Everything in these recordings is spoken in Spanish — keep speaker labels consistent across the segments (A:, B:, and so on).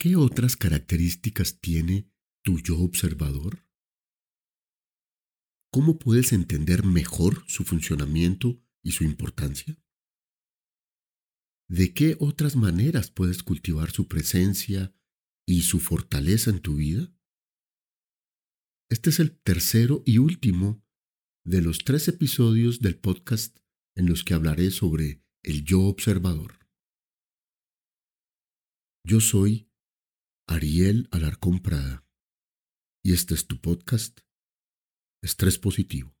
A: ¿Qué otras características tiene tu yo observador? ¿Cómo puedes entender mejor su funcionamiento y su importancia? ¿De qué otras maneras puedes cultivar su presencia y su fortaleza en tu vida? Este es el tercero y último de los tres episodios del podcast en los que hablaré sobre el yo observador. Yo soy Ariel Alarcón Prada y este es tu podcast Estrés Positivo.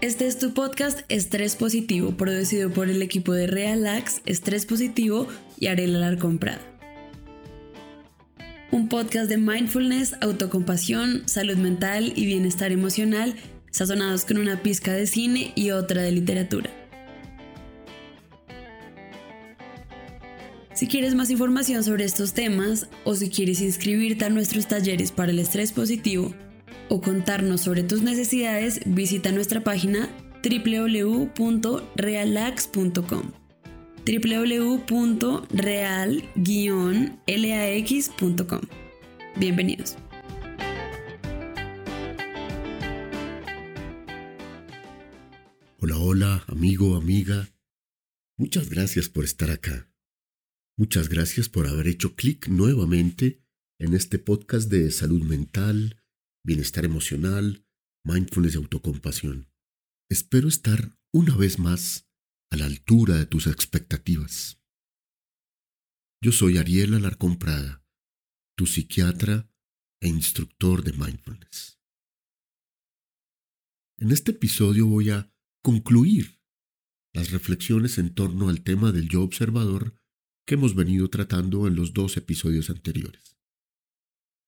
B: Este es tu podcast Estrés Positivo, producido por el equipo de Realax, Estrés Positivo y Ariel Alarcón Prada. Un podcast de mindfulness, autocompasión, salud mental y bienestar emocional, sazonados con una pizca de cine y otra de literatura. Si quieres más información sobre estos temas o si quieres inscribirte a nuestros talleres para el estrés positivo o contarnos sobre tus necesidades, visita nuestra página www.realax.com www.real-lax.com Bienvenidos.
A: Hola, hola, amigo, amiga. Muchas gracias por estar acá. Muchas gracias por haber hecho clic nuevamente en este podcast de salud mental, bienestar emocional, mindfulness y autocompasión. Espero estar una vez más a la altura de tus expectativas. Yo soy Ariel Alarcón Prada, tu psiquiatra e instructor de mindfulness. En este episodio voy a concluir las reflexiones en torno al tema del yo observador que hemos venido tratando en los dos episodios anteriores.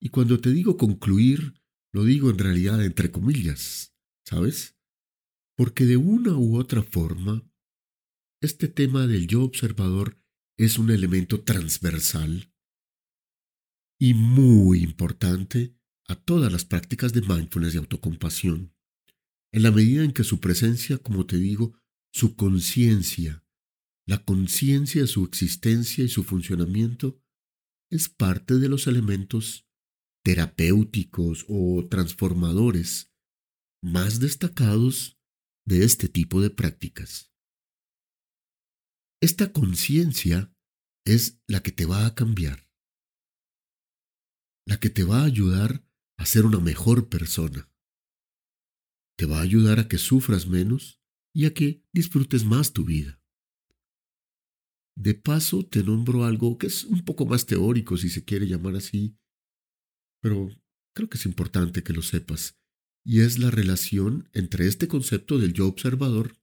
A: Y cuando te digo concluir, lo digo en realidad entre comillas, ¿sabes? Porque de una u otra forma, este tema del yo observador es un elemento transversal y muy importante a todas las prácticas de mindfulness y autocompasión, en la medida en que su presencia, como te digo, su conciencia, la conciencia de su existencia y su funcionamiento es parte de los elementos terapéuticos o transformadores más destacados de este tipo de prácticas. Esta conciencia es la que te va a cambiar, la que te va a ayudar a ser una mejor persona. Te va a ayudar a que sufras menos y a que disfrutes más tu vida. De paso, te nombro algo que es un poco más teórico, si se quiere llamar así, pero creo que es importante que lo sepas, y es la relación entre este concepto del yo observador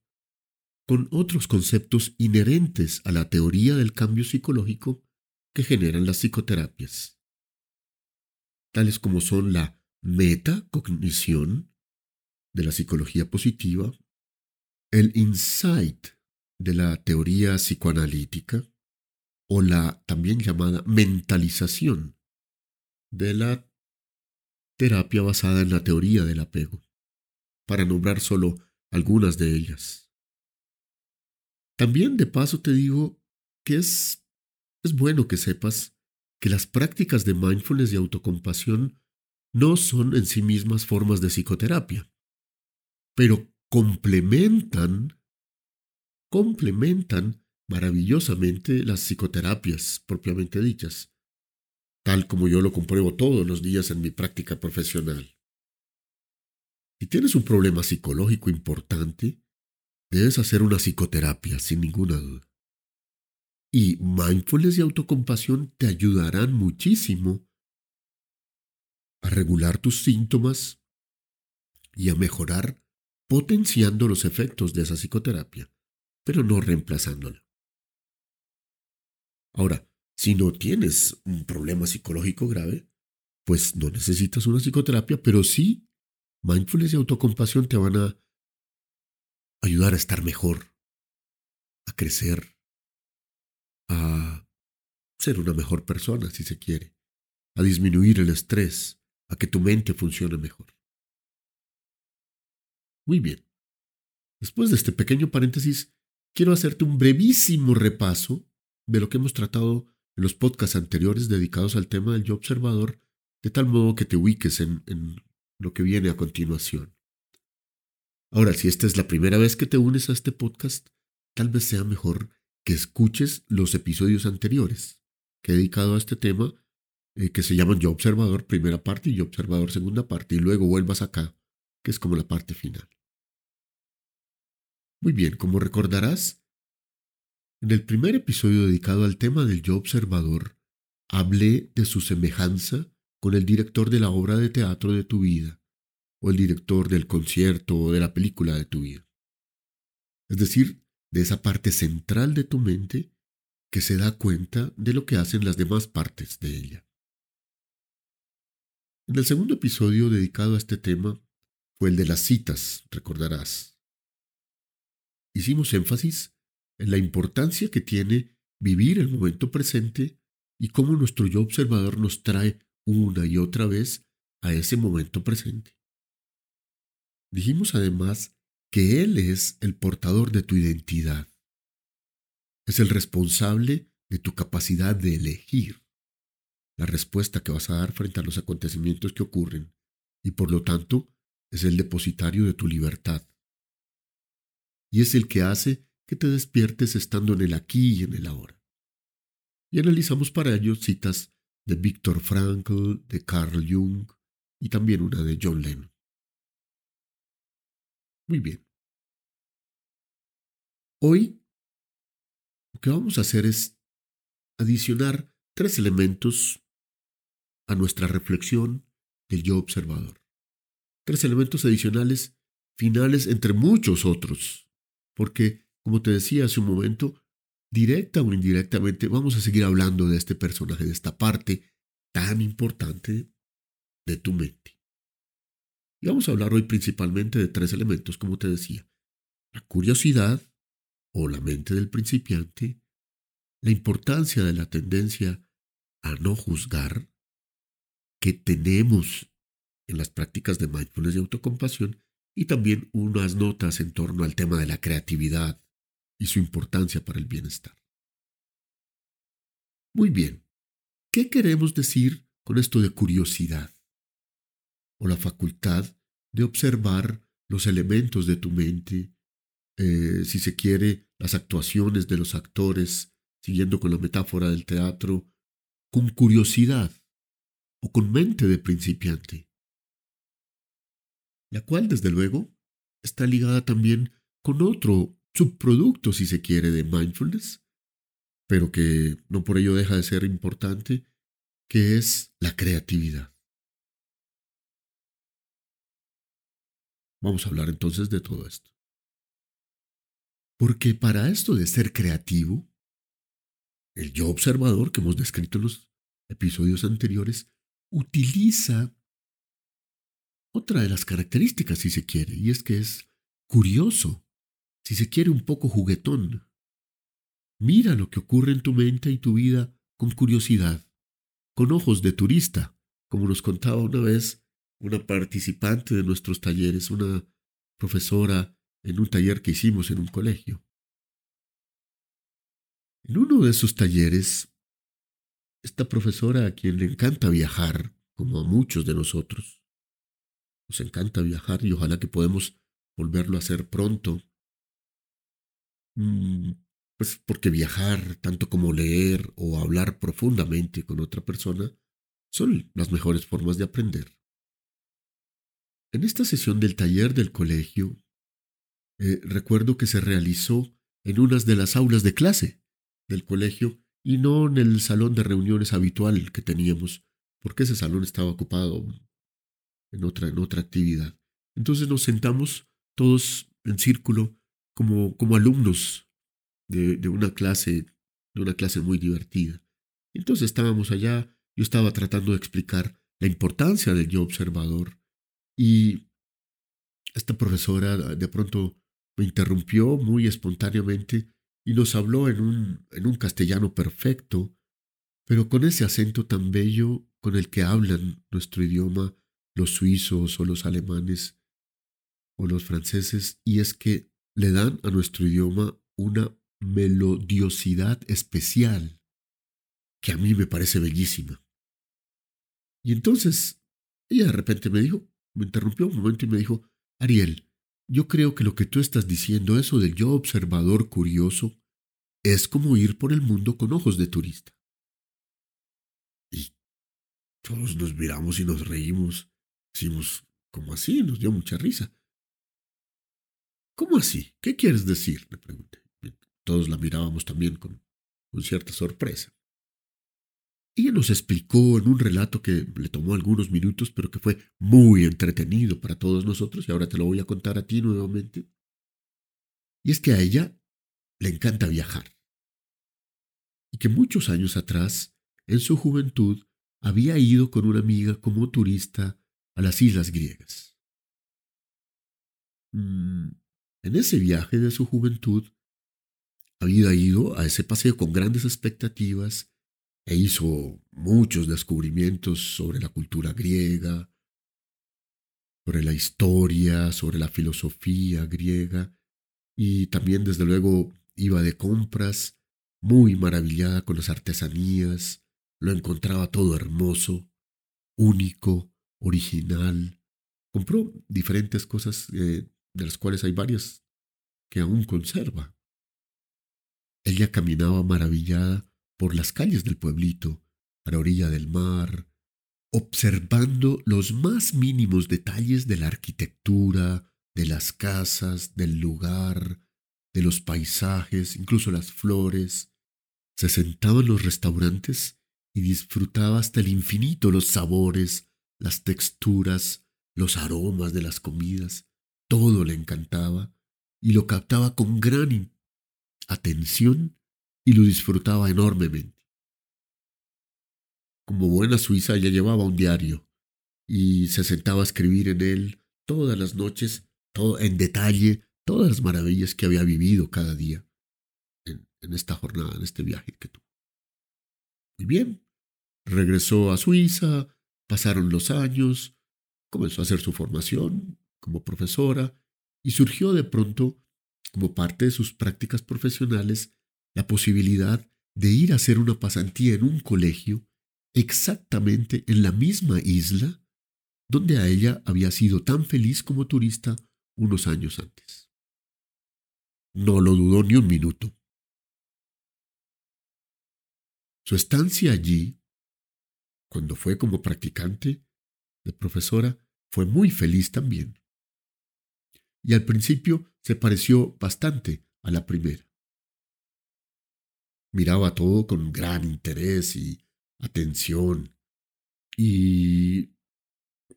A: con otros conceptos inherentes a la teoría del cambio psicológico que generan las psicoterapias, tales como son la metacognición de la psicología positiva, el insight de la teoría psicoanalítica o la también llamada mentalización de la terapia basada en la teoría del apego, para nombrar solo algunas de ellas. También de paso te digo que es, es bueno que sepas que las prácticas de mindfulness y autocompasión no son en sí mismas formas de psicoterapia, pero complementan complementan maravillosamente las psicoterapias propiamente dichas, tal como yo lo compruebo todos los días en mi práctica profesional. Si tienes un problema psicológico importante, debes hacer una psicoterapia, sin ninguna duda. Y mindfulness y autocompasión te ayudarán muchísimo a regular tus síntomas y a mejorar potenciando los efectos de esa psicoterapia pero no reemplazándola. Ahora, si no tienes un problema psicológico grave, pues no necesitas una psicoterapia, pero sí, mindfulness y autocompasión te van a ayudar a estar mejor, a crecer, a ser una mejor persona, si se quiere, a disminuir el estrés, a que tu mente funcione mejor. Muy bien. Después de este pequeño paréntesis, quiero hacerte un brevísimo repaso de lo que hemos tratado en los podcasts anteriores dedicados al tema del yo observador, de tal modo que te ubiques en, lo que viene a continuación. Ahora, si esta es la primera vez que te unes a este podcast, tal vez sea mejor que escuches los episodios anteriores que he dedicado a este tema, eh, que se llaman Yo Observador primera parte y Yo Observador segunda parte, y luego vuelvas acá, que es como la parte final. Muy bien, como recordarás, en el primer episodio dedicado al tema del yo observador, hablé de su semejanza con el director de la obra de teatro de tu vida, o el director del concierto o de la película de tu vida. Es decir, de esa parte central de tu mente que se da cuenta de lo que hacen las demás partes de ella. En el segundo episodio dedicado a este tema fue el de las citas, recordarás. Hicimos énfasis en la importancia que tiene vivir el momento presente y cómo nuestro yo observador nos trae una y otra vez a ese momento presente. Dijimos además que Él es el portador de tu identidad. Es el responsable de tu capacidad de elegir la respuesta que vas a dar frente a los acontecimientos que ocurren y por lo tanto es el depositario de tu libertad. Y es el que hace que te despiertes estando en el aquí y en el ahora. Y analizamos para ello citas de Víctor Frankl, de Carl Jung y también una de John Lennon. Muy bien. Hoy lo que vamos a hacer es adicionar tres elementos a nuestra reflexión del yo observador. Tres elementos adicionales finales entre muchos otros, porque como te decía hace un momento, directa o indirectamente vamos a seguir hablando de este personaje, de esta parte tan importante de tu mente. Y vamos a hablar hoy principalmente de tres elementos, como te decía. La curiosidad o la mente del principiante, la importancia de la tendencia a no juzgar que tenemos en las prácticas de mindfulness y autocompasión y también unas notas en torno al tema de la creatividad, y su importancia para el bienestar. Muy bien, ¿qué queremos decir con esto de curiosidad? O la facultad de observar los elementos de tu mente, eh, si se quiere, las actuaciones de los actores, siguiendo con la metáfora del teatro, con curiosidad o con mente de principiante, la cual, desde luego, está ligada también con otro subproducto, si se quiere, de mindfulness, pero que no por ello deja de ser importante, que es la creatividad. Vamos a hablar entonces de todo esto. Porque para esto de ser creativo, el yo observador que hemos descrito en los episodios anteriores utiliza otra de las características, si se quiere, y es que es curioso si se quiere, un poco juguetón. Mira lo que ocurre en tu mente y tu vida con curiosidad, con ojos de turista, como nos contaba una vez una participante de nuestros talleres, una profesora en un taller que hicimos en un colegio. En uno de esos talleres, esta profesora a quien le encanta viajar, como a muchos de nosotros, nos encanta viajar y ojalá que podamos volverlo a hacer pronto, Mm, pues porque viajar, tanto como leer o hablar profundamente con otra persona, son las mejores formas de aprender. En esta sesión del taller del colegio, eh, recuerdo que se realizó en unas de las aulas de clase del colegio y no en el salón de reuniones habitual que teníamos, porque ese salón estaba ocupado en otra, en otra actividad. Entonces nos sentamos todos en círculo como, como alumnos de, de, una clase, de una clase muy divertida. Entonces estábamos allá, yo estaba tratando de explicar la importancia del yo observador y esta profesora de pronto me interrumpió muy espontáneamente y nos habló en un, en un castellano perfecto, pero con ese acento tan bello con el que hablan nuestro idioma los suizos o los alemanes o los franceses, y es que le dan a nuestro idioma una melodiosidad especial que a mí me parece bellísima. Y entonces ella de repente me dijo, me interrumpió un momento y me dijo, Ariel, yo creo que lo que tú estás diciendo, eso del yo observador curioso, es como ir por el mundo con ojos de turista. Y todos nos miramos y nos reímos. Decimos, ¿cómo así? Nos dio mucha risa. ¿Cómo así? ¿Qué quieres decir? le pregunté. Todos la mirábamos también con, con cierta sorpresa. Ella nos explicó en un relato que le tomó algunos minutos, pero que fue muy entretenido para todos nosotros, y ahora te lo voy a contar a ti nuevamente. Y es que a ella le encanta viajar. Y que muchos años atrás, en su juventud, había ido con una amiga como turista a las islas griegas. Mm, en ese viaje de su juventud, había ido a ese paseo con grandes expectativas e hizo muchos descubrimientos sobre la cultura griega, sobre la historia, sobre la filosofía griega, y también desde luego iba de compras, muy maravillada con las artesanías, lo encontraba todo hermoso, único, original. Compró diferentes cosas eh, de las cuales hay varias que aún conserva. Ella caminaba maravillada por las calles del pueblito, a la orilla del mar, observando los más mínimos detalles de la arquitectura, de las casas, del lugar, de los paisajes, incluso las flores. Se sentaba en los restaurantes y disfrutaba hasta el infinito los sabores, las texturas, los aromas de las comidas. Todo le encantaba y lo captaba con gran atención y lo disfrutaba enormemente. Como buena suiza ella llevaba un diario y se sentaba a escribir en él todas las noches, todo en detalle, todas las maravillas que había vivido cada día en, en esta jornada, en este viaje que tuvo. Muy bien, regresó a Suiza, pasaron los años, comenzó a hacer su formación como profesora y surgió de pronto, como parte de sus prácticas profesionales, la posibilidad de ir a hacer una pasantía en un colegio exactamente en la misma isla donde a ella había sido tan feliz como turista unos años antes. No lo dudó ni un minuto. Su estancia allí, cuando fue como practicante de profesora, fue muy feliz también. Y al principio se pareció bastante a la primera miraba todo con gran interés y atención. Y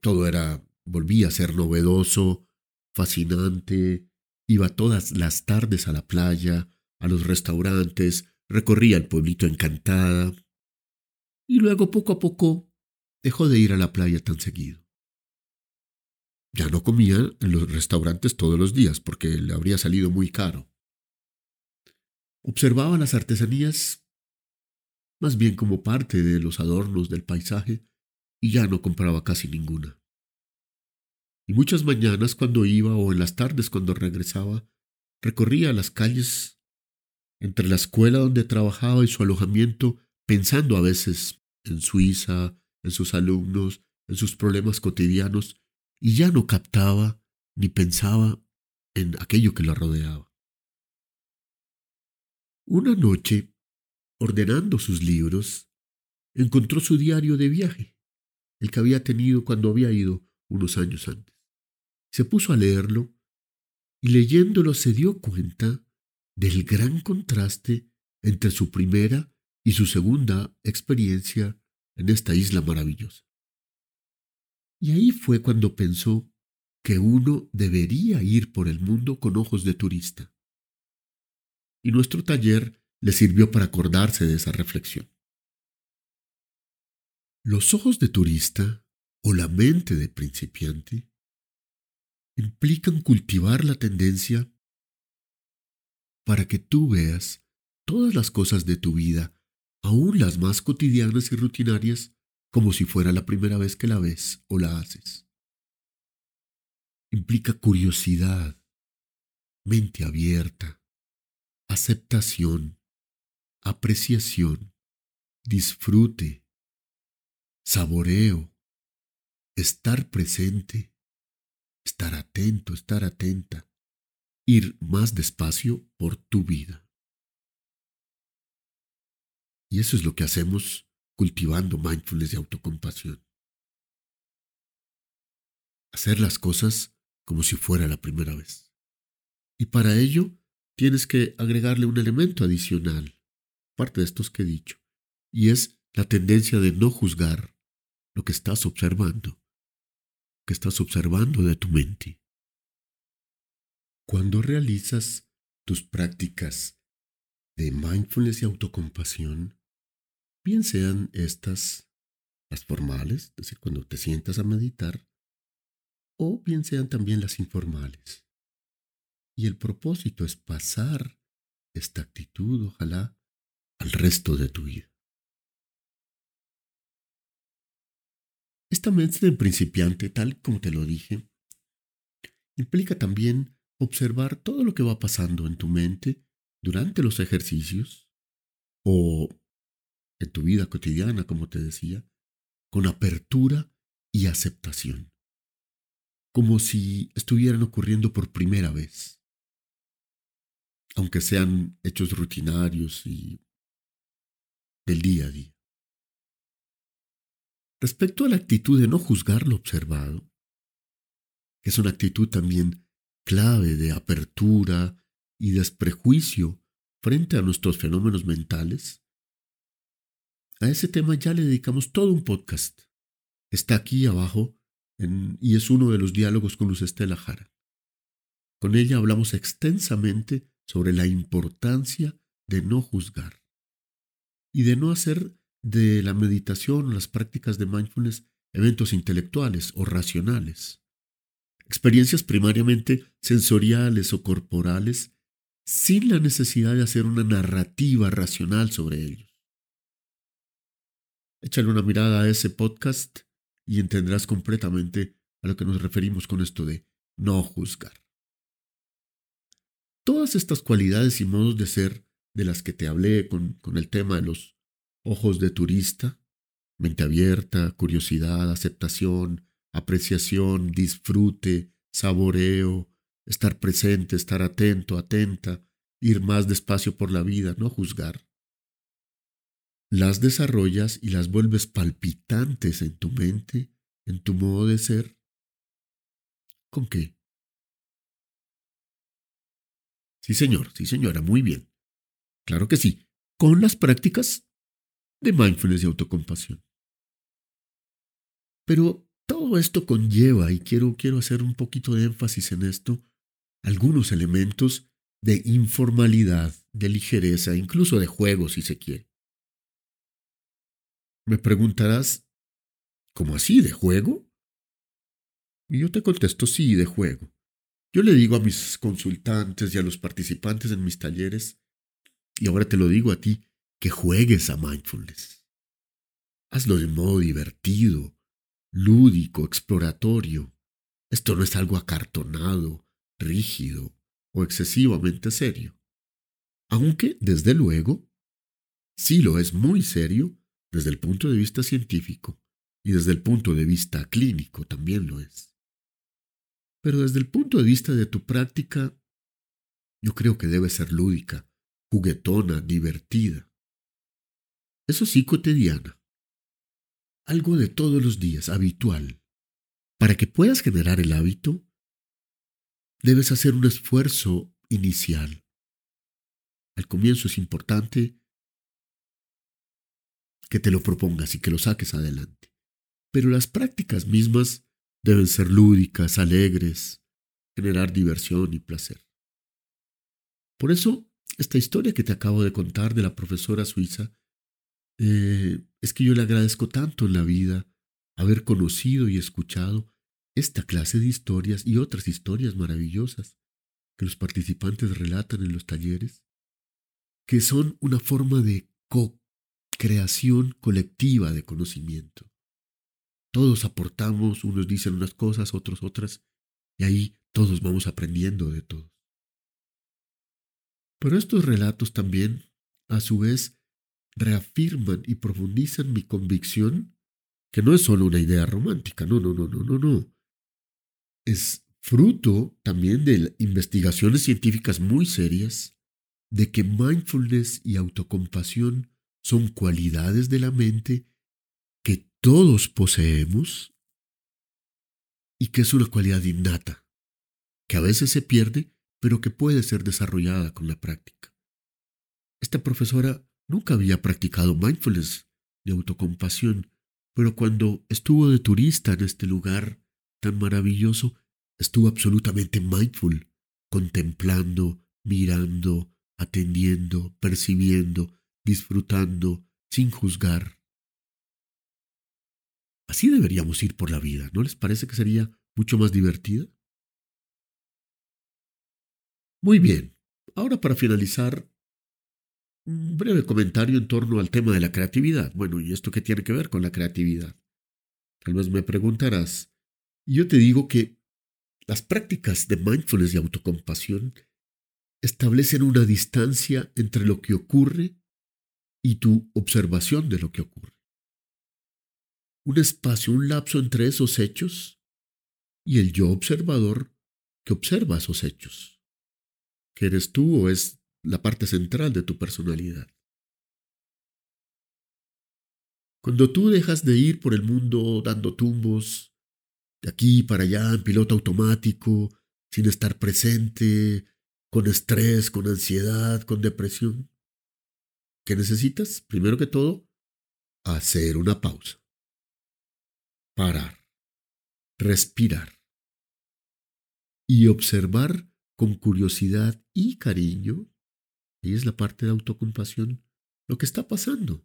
A: todo era, volvía a ser novedoso, fascinante. Iba todas las tardes a la playa, a los restaurantes, recorría el pueblito encantada. Y luego, poco a poco, dejó de ir a la playa tan seguido. Ya no comía en los restaurantes todos los días porque le habría salido muy caro. Observaba las artesanías más bien como parte de los adornos del paisaje y ya no compraba casi ninguna. Y muchas mañanas cuando iba o en las tardes cuando regresaba, recorría las calles entre la escuela donde trabajaba y su alojamiento, pensando a veces en Suiza, en sus alumnos, en sus problemas cotidianos, y ya no captaba ni pensaba en aquello que lo rodeaba. Una noche, ordenando sus libros, encontró su diario de viaje, el que había tenido cuando había ido unos años antes. Se puso a leerlo y leyéndolo se dio cuenta del gran contraste entre su primera y su segunda experiencia en esta isla maravillosa. Y ahí fue cuando pensó que uno debería ir por el mundo con ojos de turista y nuestro taller le sirvió para acordarse de esa reflexión. Los ojos de turista o la mente de principiante implican cultivar la tendencia para que tú veas todas las cosas de tu vida, aun las más cotidianas y rutinarias, como si fuera la primera vez que la ves o la haces. Implica curiosidad, mente abierta, aceptación, apreciación, disfrute, saboreo, estar presente, estar atento, estar atenta, ir más despacio por tu vida. Y eso es lo que hacemos cultivando mindfulness y autocompasión. Hacer las cosas como si fuera la primera vez. Y para ello tienes que agregarle un elemento adicional, parte de estos que he dicho, y es la tendencia de no juzgar lo que estás observando, que estás observando de tu mente. Cuando realizas tus prácticas de mindfulness y autocompasión, bien sean estas las formales, es decir, cuando te sientas a meditar, o bien sean también las informales. Y el propósito es pasar esta actitud, ojalá, al resto de tu vida. Esta mente de principiante, tal como te lo dije, implica también observar todo lo que va pasando en tu mente durante los ejercicios o en tu vida cotidiana, como te decía, con apertura y aceptación, como si estuvieran ocurriendo por primera vez, aunque sean hechos rutinarios y del día a día. Respecto a la actitud de no juzgar lo observado, que es una actitud también clave de apertura y desprejuicio frente a nuestros fenómenos mentales, a ese tema ya le dedicamos todo un podcast. Está aquí abajo y es uno de los diálogos con Luz Estela Jara. Con ella hablamos extensamente sobre la importancia de no juzgar y de no hacer de la meditación o las prácticas de mindfulness eventos intelectuales o racionales. Experiencias primariamente sensoriales o corporales sin la necesidad de hacer una narrativa racional sobre ellos. Échale una mirada a ese podcast y entenderás completamente a lo que nos referimos con esto de no juzgar. Todas estas cualidades y modos de ser de las que te hablé con, con el tema de los ojos de turista, mente abierta, curiosidad, aceptación, apreciación, disfrute, saboreo, estar presente, estar atento, atenta, ir más despacio por la vida, no juzgar. Las desarrollas y las vuelves palpitantes en tu mente, en tu modo de ser. ¿Con qué? Sí, señor, sí, señora, muy bien. Claro que sí, con las prácticas de mindfulness y autocompasión. Pero todo esto conlleva, y quiero, quiero hacer un poquito de énfasis en esto, algunos elementos de informalidad, de ligereza, incluso de juego si se quiere. Me preguntarás, ¿cómo así? ¿De juego? Y yo te contesto, sí, de juego. Yo le digo a mis consultantes y a los participantes en mis talleres, y ahora te lo digo a ti, que juegues a mindfulness. Hazlo de modo divertido, lúdico, exploratorio. Esto no es algo acartonado, rígido o excesivamente serio. Aunque, desde luego, sí lo es muy serio desde el punto de vista científico y desde el punto de vista clínico también lo es. Pero desde el punto de vista de tu práctica, yo creo que debe ser lúdica, juguetona, divertida. Eso sí, cotidiana. Algo de todos los días, habitual. Para que puedas generar el hábito, debes hacer un esfuerzo inicial. Al comienzo es importante que te lo propongas y que lo saques adelante. Pero las prácticas mismas deben ser lúdicas, alegres, generar diversión y placer. Por eso, esta historia que te acabo de contar de la profesora suiza eh, es que yo le agradezco tanto en la vida haber conocido y escuchado esta clase de historias y otras historias maravillosas que los participantes relatan en los talleres, que son una forma de co-creación colectiva de conocimiento. Todos aportamos, unos dicen unas cosas, otros otras, y ahí todos vamos aprendiendo de todos. Pero estos relatos también, a su vez, reafirman y profundizan mi convicción que no es solo una idea romántica, no, no, no, no, no, no. Es fruto también de investigaciones científicas muy serias de que mindfulness y autocompasión son cualidades de la mente que todos poseemos y que es una cualidad innata, que a veces se pierde, pero que puede ser desarrollada con la práctica. Esta profesora nunca había practicado mindfulness ni autocompasión, pero cuando estuvo de turista en este lugar tan maravilloso, estuvo absolutamente mindful, contemplando, mirando, atendiendo, percibiendo, disfrutando, sin juzgar. Así deberíamos ir por la vida, ¿no les parece que sería mucho más divertida? Muy bien, ahora para finalizar, un breve comentario en torno al tema de la creatividad. Bueno, ¿y esto qué tiene que ver con la creatividad? Tal vez me preguntarás. Yo te digo que las prácticas de mindfulness y autocompasión establecen una distancia entre lo que ocurre y tu observación de lo que ocurre. Un espacio, un lapso entre esos hechos y el yo observador que observa esos hechos. Que eres tú o es la parte central de tu personalidad. Cuando tú dejas de ir por el mundo dando tumbos, de aquí para allá en piloto automático, sin estar presente, con estrés, con ansiedad, con depresión. ¿Qué necesitas? Primero que todo, hacer una pausa. Parar. Respirar. Y observar con curiosidad y cariño, y es la parte de autocompasión, lo que está pasando.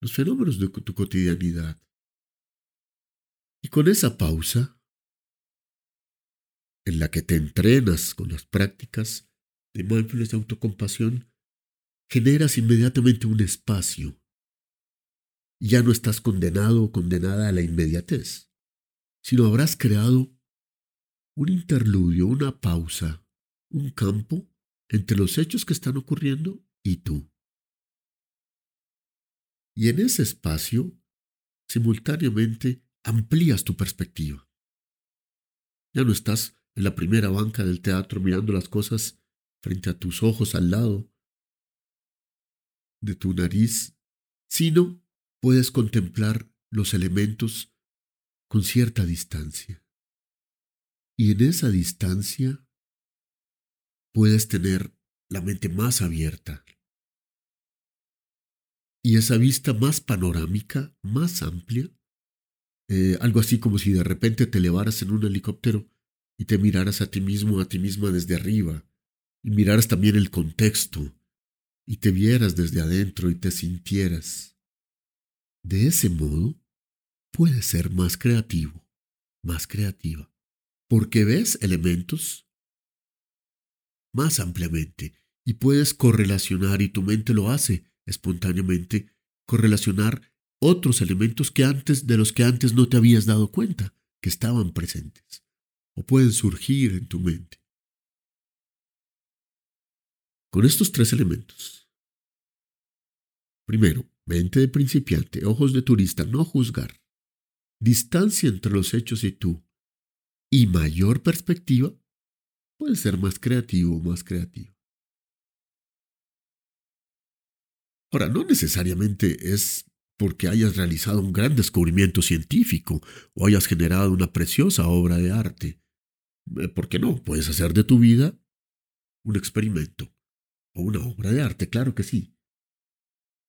A: Los fenómenos de tu cotidianidad. Y con esa pausa, en la que te entrenas con las prácticas de mindfulness de autocompasión, generas inmediatamente un espacio. Ya no estás condenado o condenada a la inmediatez, sino habrás creado un interludio, una pausa, un campo entre los hechos que están ocurriendo y tú. Y en ese espacio, simultáneamente, amplías tu perspectiva. Ya no estás en la primera banca del teatro mirando las cosas frente a tus ojos al lado de tu nariz, sino puedes contemplar los elementos con cierta distancia. Y en esa distancia puedes tener la mente más abierta. Y esa vista más panorámica, más amplia, eh, algo así como si de repente te elevaras en un helicóptero y te miraras a ti mismo, a ti misma desde arriba, y miraras también el contexto, y te vieras desde adentro y te sintieras. De ese modo, puedes ser más creativo, más creativa, porque ves elementos más ampliamente y puedes correlacionar, y tu mente lo hace espontáneamente, correlacionar otros elementos que antes de los que antes no te habías dado cuenta que estaban presentes o pueden surgir en tu mente. Con estos tres elementos. Primero, mente de principiante, ojos de turista, no juzgar. Distancia entre los hechos y tú. Y mayor perspectiva, puedes ser más creativo o más creativo. Ahora, no necesariamente es porque hayas realizado un gran descubrimiento científico o hayas generado una preciosa obra de arte. Eh, ¿Por qué no? Puedes hacer de tu vida un experimento o una obra de arte, claro que sí.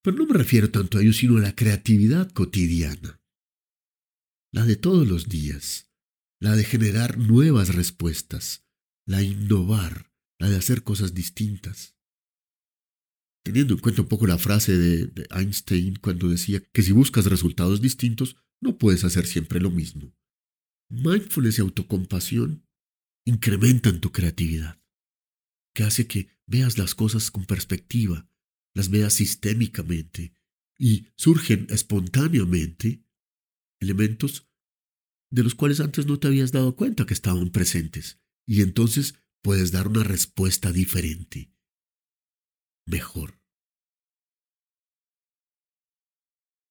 A: Pero no me refiero tanto a ello, sino a la creatividad cotidiana. La de todos los días, la de generar nuevas respuestas, la de innovar, la de hacer cosas distintas. Teniendo en cuenta un poco la frase de, de Einstein cuando decía que si buscas resultados distintos, no puedes hacer siempre lo mismo. Mindfulness y autocompasión incrementan tu creatividad, que hace que veas las cosas con perspectiva, las veas sistémicamente y surgen espontáneamente elementos de los cuales antes no te habías dado cuenta que estaban presentes y entonces puedes dar una respuesta diferente, mejor.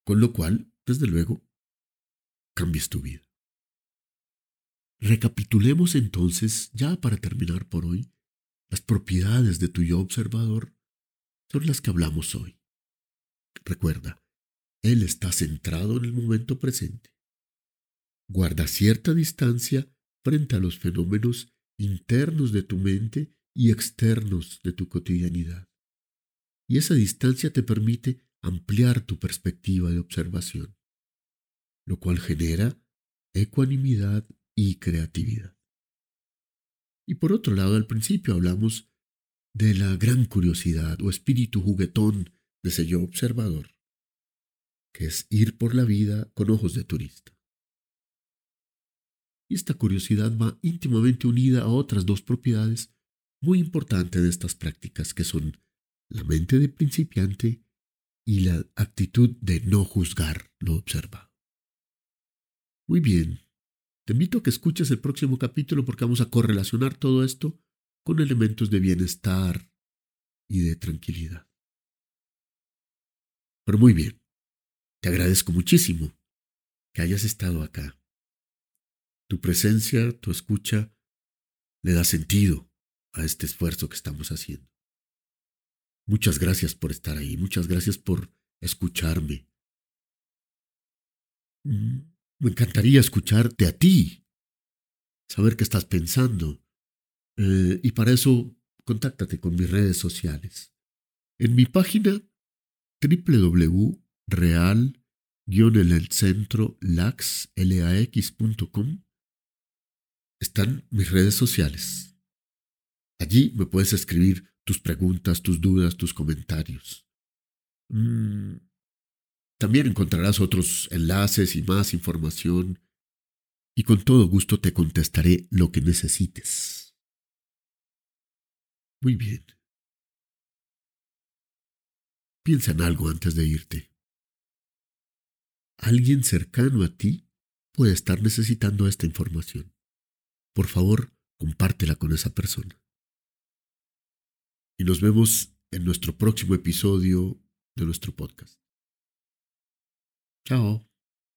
A: Con lo cual, desde luego, cambies tu vida. Recapitulemos entonces, ya para terminar por hoy, las propiedades de tu yo observador son las que hablamos hoy. Recuerda, él está centrado en el momento presente. Guarda cierta distancia frente a los fenómenos internos de tu mente y externos de tu cotidianidad. Y esa distancia te permite ampliar tu perspectiva de observación, lo cual genera ecuanimidad y creatividad. Y por otro lado, al principio hablamos de la gran curiosidad o espíritu juguetón de yo observador, que es ir por la vida con ojos de turista. Y esta curiosidad va íntimamente unida a otras dos propiedades muy importantes de estas prácticas, que son la mente de principiante y la actitud de no juzgar lo observado. Muy bien, te invito a que escuches el próximo capítulo porque vamos a correlacionar todo esto con elementos de bienestar y de tranquilidad. Pero muy bien, te agradezco muchísimo que hayas estado acá. Tu presencia, tu escucha, le da sentido a este esfuerzo que estamos haciendo. Muchas gracias por estar ahí, muchas gracias por escucharme. Mm, me encantaría escucharte a ti, saber qué estás pensando. Eh, y para eso, contáctate con mis redes sociales. En mi página www.real lax.com están mis redes sociales. Allí me puedes escribir tus preguntas, tus dudas, tus comentarios. Mm, también encontrarás otros enlaces y más información y con todo gusto te contestaré lo que necesites. Muy bien. Piensa en algo antes de irte. Alguien cercano a ti puede estar necesitando esta información. Por favor, compártela con esa persona y nos vemos en nuestro próximo episodio de nuestro podcast. Chao.